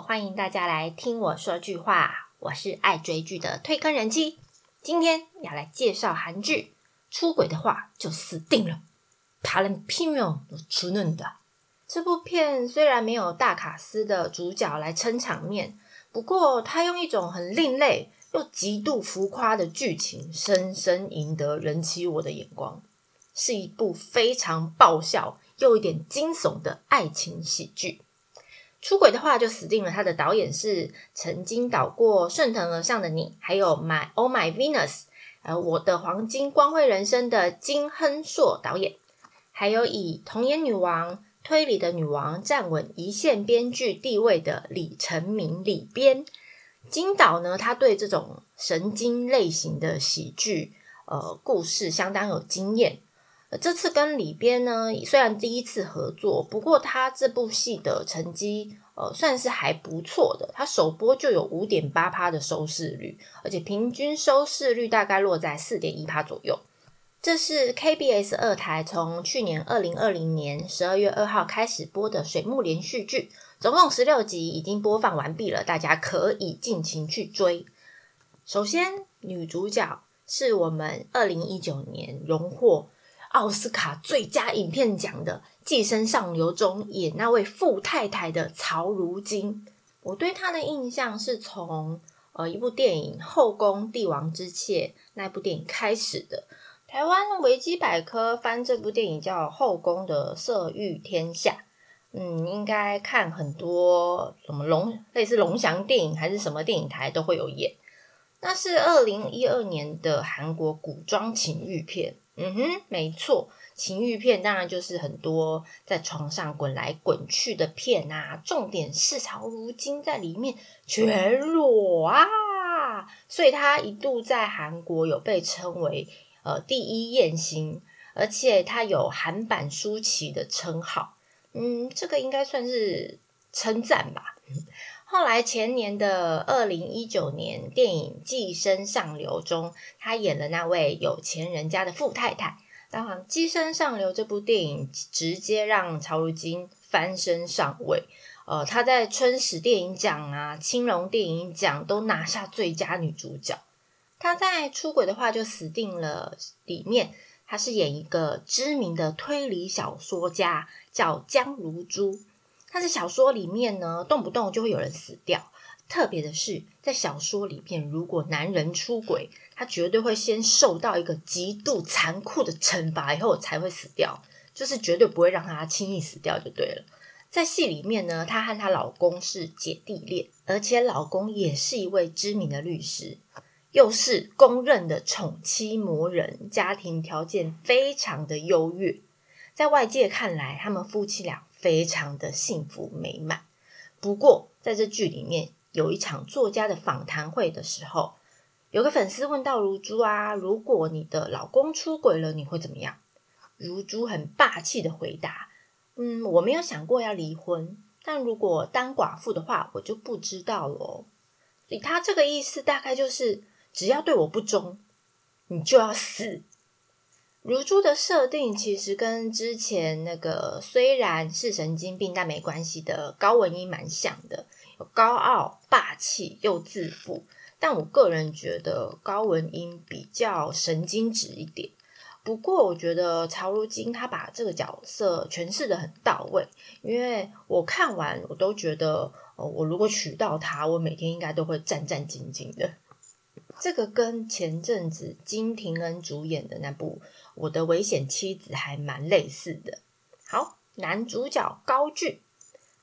欢迎大家来听我说句话。我是爱追剧的推坑人妻，今天要来介绍韩剧。出轨的话就死定了。他人拼命都出嫩的。这部片虽然没有大卡司的主角来撑场面，不过他用一种很另类又极度浮夸的剧情，深深赢得人妻我的眼光。是一部非常爆笑又一点惊悚的爱情喜剧。出轨的话就死定了。他的导演是曾经导过《顺藤而上的你》，还有《My Oh My Venus》，呃，我的黄金光辉人生的金亨硕导演，还有以童颜女王、推理的女王站稳一线编剧地位的李成明李编。金导呢，他对这种神经类型的喜剧，呃，故事相当有经验。这次跟李边呢，虽然第一次合作，不过他这部戏的成绩呃算是还不错的。他首播就有五点八趴的收视率，而且平均收视率大概落在四点一趴左右。这是 KBS 二台从去年二零二零年十二月二号开始播的水木连续剧，总共十六集已经播放完毕了，大家可以尽情去追。首先，女主角是我们二零一九年荣获。奥斯卡最佳影片奖的《寄生上流》中演那位富太太的曹如金，我对她的印象是从呃一部电影《后宫帝王之妾》那部电影开始的。台湾维基百科翻这部电影叫《后宫的色欲天下》，嗯，应该看很多什么龙类似龙翔电影还是什么电影台都会有演。那是二零一二年的韩国古装情欲片。嗯哼，没错，情欲片当然就是很多在床上滚来滚去的片啊。重点是曹如金在里面全裸啊，所以他一度在韩国有被称为呃第一艳星，而且他有韩版舒淇的称号。嗯，这个应该算是称赞吧。后来前年的二零一九年电影《寄生上流》中，他演了那位有钱人家的富太太。当然，《寄生上流》这部电影直接让曹如金翻身上位。呃，他在春史电影奖啊、青龙电影奖都拿下最佳女主角。他在《出轨的话就死定了》里面，他是演一个知名的推理小说家，叫江如珠。他在小说里面呢，动不动就会有人死掉。特别的是，在小说里面，如果男人出轨，他绝对会先受到一个极度残酷的惩罚，以后才会死掉，就是绝对不会让他轻易死掉就对了。在戏里面呢，她和她老公是姐弟恋，而且老公也是一位知名的律师，又是公认的宠妻魔人，家庭条件非常的优越。在外界看来，他们夫妻俩。非常的幸福美满。不过，在这剧里面有一场作家的访谈会的时候，有个粉丝问到如珠啊：“如果你的老公出轨了，你会怎么样？”如珠很霸气的回答：“嗯，我没有想过要离婚，但如果当寡妇的话，我就不知道了。”所以他这个意思大概就是：只要对我不忠，你就要死。如珠的设定其实跟之前那个虽然是神经病但没关系的高文英蛮像的，有高傲、霸气又自负。但我个人觉得高文英比较神经质一点。不过我觉得曹如金他把这个角色诠释的很到位，因为我看完我都觉得，哦，我如果娶到她，我每天应该都会战战兢兢的。这个跟前阵子金廷恩主演的那部。我的危险妻子还蛮类似的。好，男主角高俊，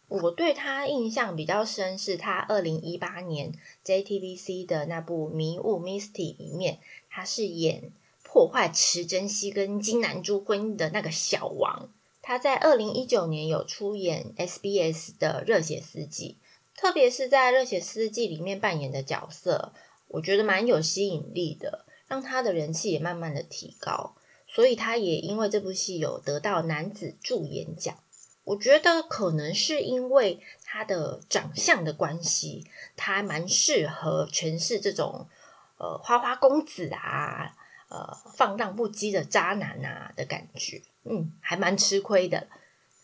我对他印象比较深，是他二零一八年 JTBC 的那部《迷雾 Misty》里面，他是演破坏池珍熙跟金南珠婚姻的那个小王。他在二零一九年有出演 SBS 的《热血司机》，特别是在《热血司机》里面扮演的角色，我觉得蛮有吸引力的，让他的人气也慢慢的提高。所以他也因为这部戏有得到男子助演奖，我觉得可能是因为他的长相的关系，他蛮适合诠释这种呃花花公子啊，呃放荡不羁的渣男啊的感觉，嗯，还蛮吃亏的。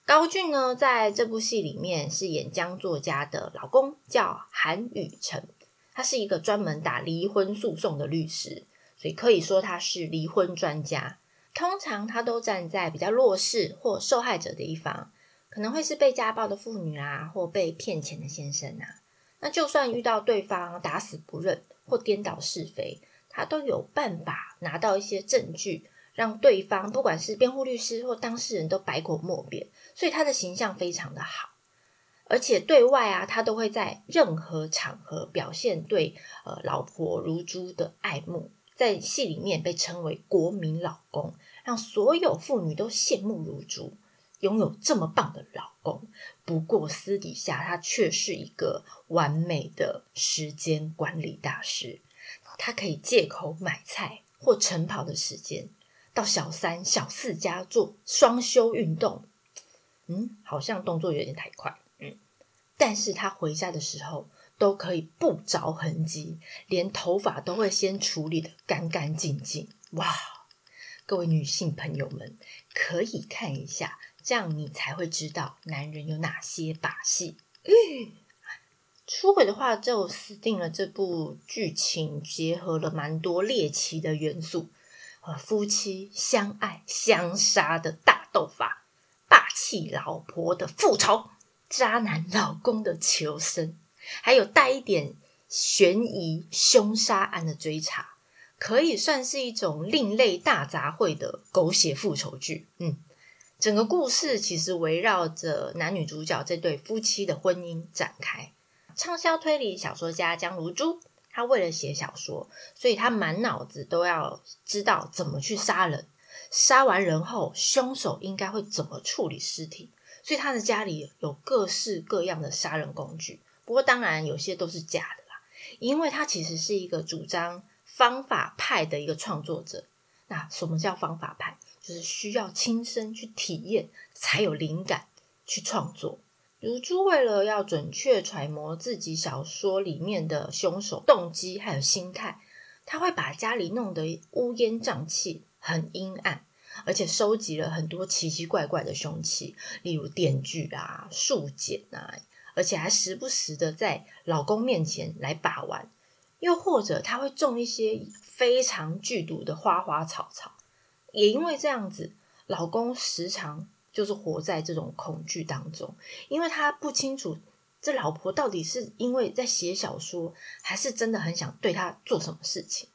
高俊呢，在这部戏里面饰演江作家的老公，叫韩宇成，他是一个专门打离婚诉讼的律师，所以可以说他是离婚专家。通常他都站在比较弱势或受害者的一方，可能会是被家暴的妇女啊，或被骗钱的先生啊。那就算遇到对方打死不认或颠倒是非，他都有办法拿到一些证据。让对方不管是辩护律师或当事人都百口莫辩，所以他的形象非常的好，而且对外啊，他都会在任何场合表现对呃老婆如珠的爱慕，在戏里面被称为国民老公，让所有妇女都羡慕如珠，拥有这么棒的老公。不过私底下他却是一个完美的时间管理大师，他可以借口买菜或晨跑的时间。到小三、小四家做双休运动，嗯，好像动作有点太快，嗯，但是他回家的时候都可以不着痕迹，连头发都会先处理的干干净净。哇，各位女性朋友们可以看一下，这样你才会知道男人有哪些把戏。出轨的话就死定了。这部剧情结合了蛮多猎奇的元素。和夫妻相爱相杀的大斗法，霸气老婆的复仇，渣男老公的求生，还有带一点悬疑凶杀案的追查，可以算是一种另类大杂烩的狗血复仇剧。嗯，整个故事其实围绕着男女主角这对夫妻的婚姻展开。畅销推理小说家江如珠。他为了写小说，所以他满脑子都要知道怎么去杀人。杀完人后，凶手应该会怎么处理尸体？所以他的家里有各式各样的杀人工具。不过，当然有些都是假的啦，因为他其实是一个主张方法派的一个创作者。那什么叫方法派？就是需要亲身去体验，才有灵感去创作。如珠为了要准确揣摩自己小说里面的凶手动机还有心态，他会把家里弄得乌烟瘴气、很阴暗，而且收集了很多奇奇怪怪的凶器，例如电锯啊、树剪啊，而且还时不时的在老公面前来把玩，又或者他会种一些非常剧毒的花花草草，也因为这样子，老公时常。就是活在这种恐惧当中，因为他不清楚这老婆到底是因为在写小说，还是真的很想对他做什么事情。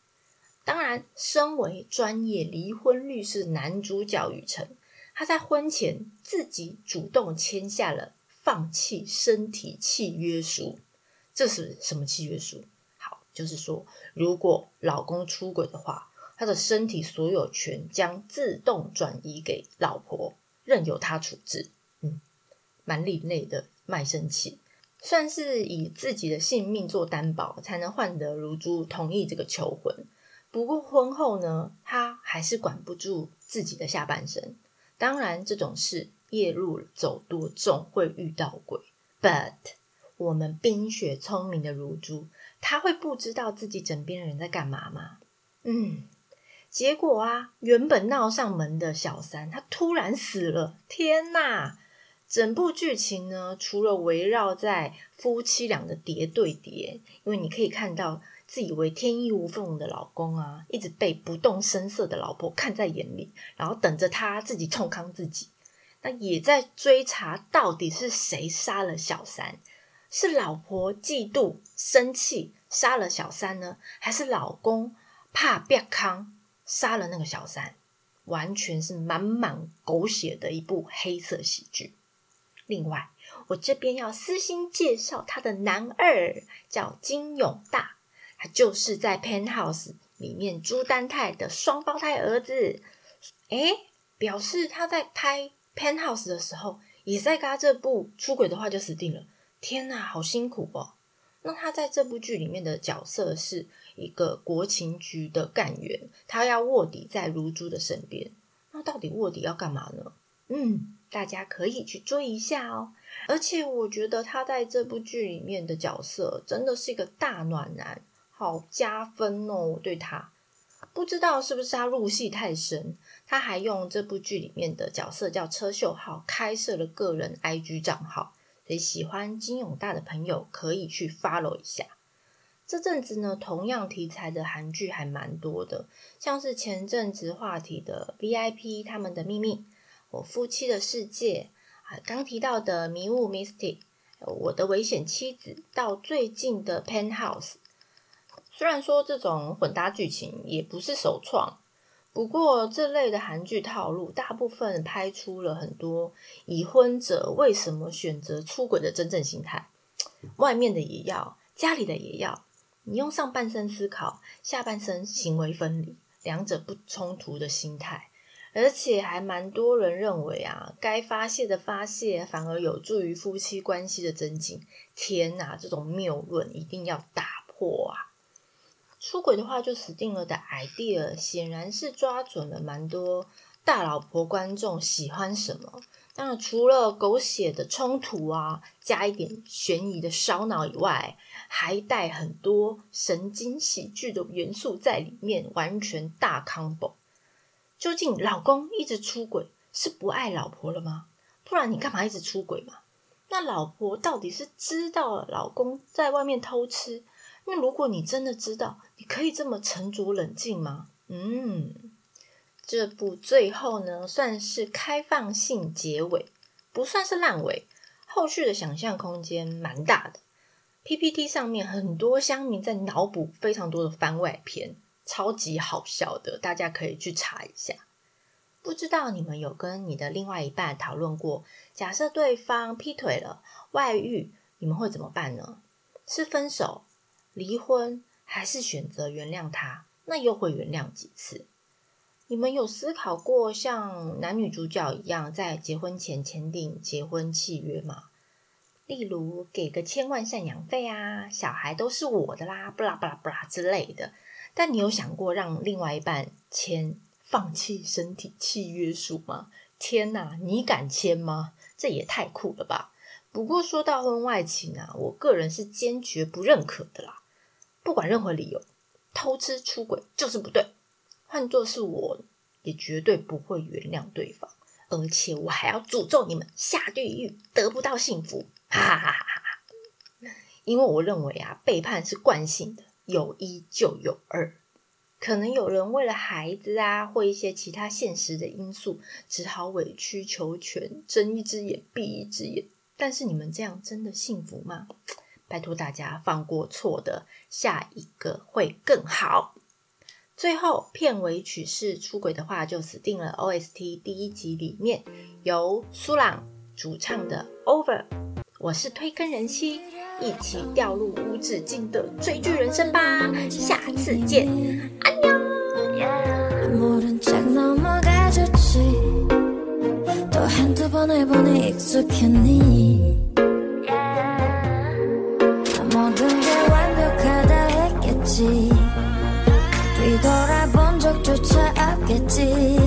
当然，身为专业离婚律师男主角雨辰，他在婚前自己主动签下了放弃身体契约书。这是什么契约书？好，就是说，如果老公出轨的话，他的身体所有权将自动转移给老婆。任由他处置，嗯，蛮另类的卖身契，算是以自己的性命做担保，才能换得如珠同意这个求婚。不过婚后呢，他还是管不住自己的下半身。当然，这种事夜路走多，总会遇到鬼。But 我们冰雪聪明的如珠，他会不知道自己枕边人在干嘛吗？嗯。结果啊，原本闹上门的小三，他突然死了！天哪！整部剧情呢，除了围绕在夫妻俩的叠对叠，因为你可以看到自以为天衣无缝的老公啊，一直被不动声色的老婆看在眼里，然后等着他自己冲康自己。也在追查到底是谁杀了小三，是老婆嫉妒生气杀了小三呢，还是老公怕变康？杀了那个小三，完全是满满狗血的一部黑色喜剧。另外，我这边要私心介绍他的男二，叫金永大，他就是在《Penthouse》里面朱丹泰的双胞胎儿子。诶，表示他在拍《Penthouse》的时候，也在跟他这部出轨的话就死定了。天哪，好辛苦哦！那他在这部剧里面的角色是一个国情局的干员，他要卧底在如珠的身边。那到底卧底要干嘛呢？嗯，大家可以去追一下哦。而且我觉得他在这部剧里面的角色真的是一个大暖男，好加分哦！对他，不知道是不是他入戏太深，他还用这部剧里面的角色叫车秀浩开设了个人 IG 账号，所以喜欢金永大的朋友可以去 follow 一下。这阵子呢，同样题材的韩剧还蛮多的，像是前阵子话题的 VIP 他们的秘密，我夫妻的世界啊，刚提到的迷雾 Mystic，我的危险妻子，到最近的 Penthouse。虽然说这种混搭剧情也不是首创，不过这类的韩剧套路，大部分拍出了很多已婚者为什么选择出轨的真正心态，外面的也要，家里的也要。你用上半身思考，下半身行为分离，两者不冲突的心态，而且还蛮多人认为啊，该发泄的发泄反而有助于夫妻关系的增进。天哪，这种谬论一定要打破啊！出轨的话就死定了的 idea，显然是抓准了蛮多大老婆观众喜欢什么。那除了狗血的冲突啊，加一点悬疑的烧脑以外，还带很多神经喜剧的元素在里面，完全大 combo。究竟老公一直出轨是不爱老婆了吗？不然你干嘛一直出轨嘛？那老婆到底是知道老公在外面偷吃？那如果你真的知道，你可以这么沉着冷静吗？嗯。这部最后呢，算是开放性结尾，不算是烂尾，后续的想象空间蛮大的。PPT 上面很多乡民在脑补非常多的番外篇，超级好笑的，大家可以去查一下。不知道你们有跟你的另外一半讨论过，假设对方劈腿了、外遇，你们会怎么办呢？是分手、离婚，还是选择原谅他？那又会原谅几次？你们有思考过像男女主角一样，在结婚前签订结婚契约吗？例如给个千万赡养费啊，小孩都是我的啦，不啦不啦不啦之类的。但你有想过让另外一半签放弃身体契约书吗？天哪，你敢签吗？这也太酷了吧！不过说到婚外情啊，我个人是坚决不认可的啦。不管任何理由，偷吃出轨就是不对。换作是我，也绝对不会原谅对方，而且我还要诅咒你们下地狱，得不到幸福！哈哈哈哈哈！因为我认为啊，背叛是惯性的，有一就有二。可能有人为了孩子啊，或一些其他现实的因素，只好委曲求全，睁一只眼闭一只眼。但是你们这样真的幸福吗？拜托大家放过错的，下一个会更好。最后片尾曲是出轨的话就死定了。OST 第一集里面由苏朗主唱的 Over，我是推坑人妻，一起掉入无止境的追剧人生吧，下次见，安妞。 번을 보니 익숙했니? 모든 게 완벽하다 했겠지. 뒤돌아본 적조차 없겠지.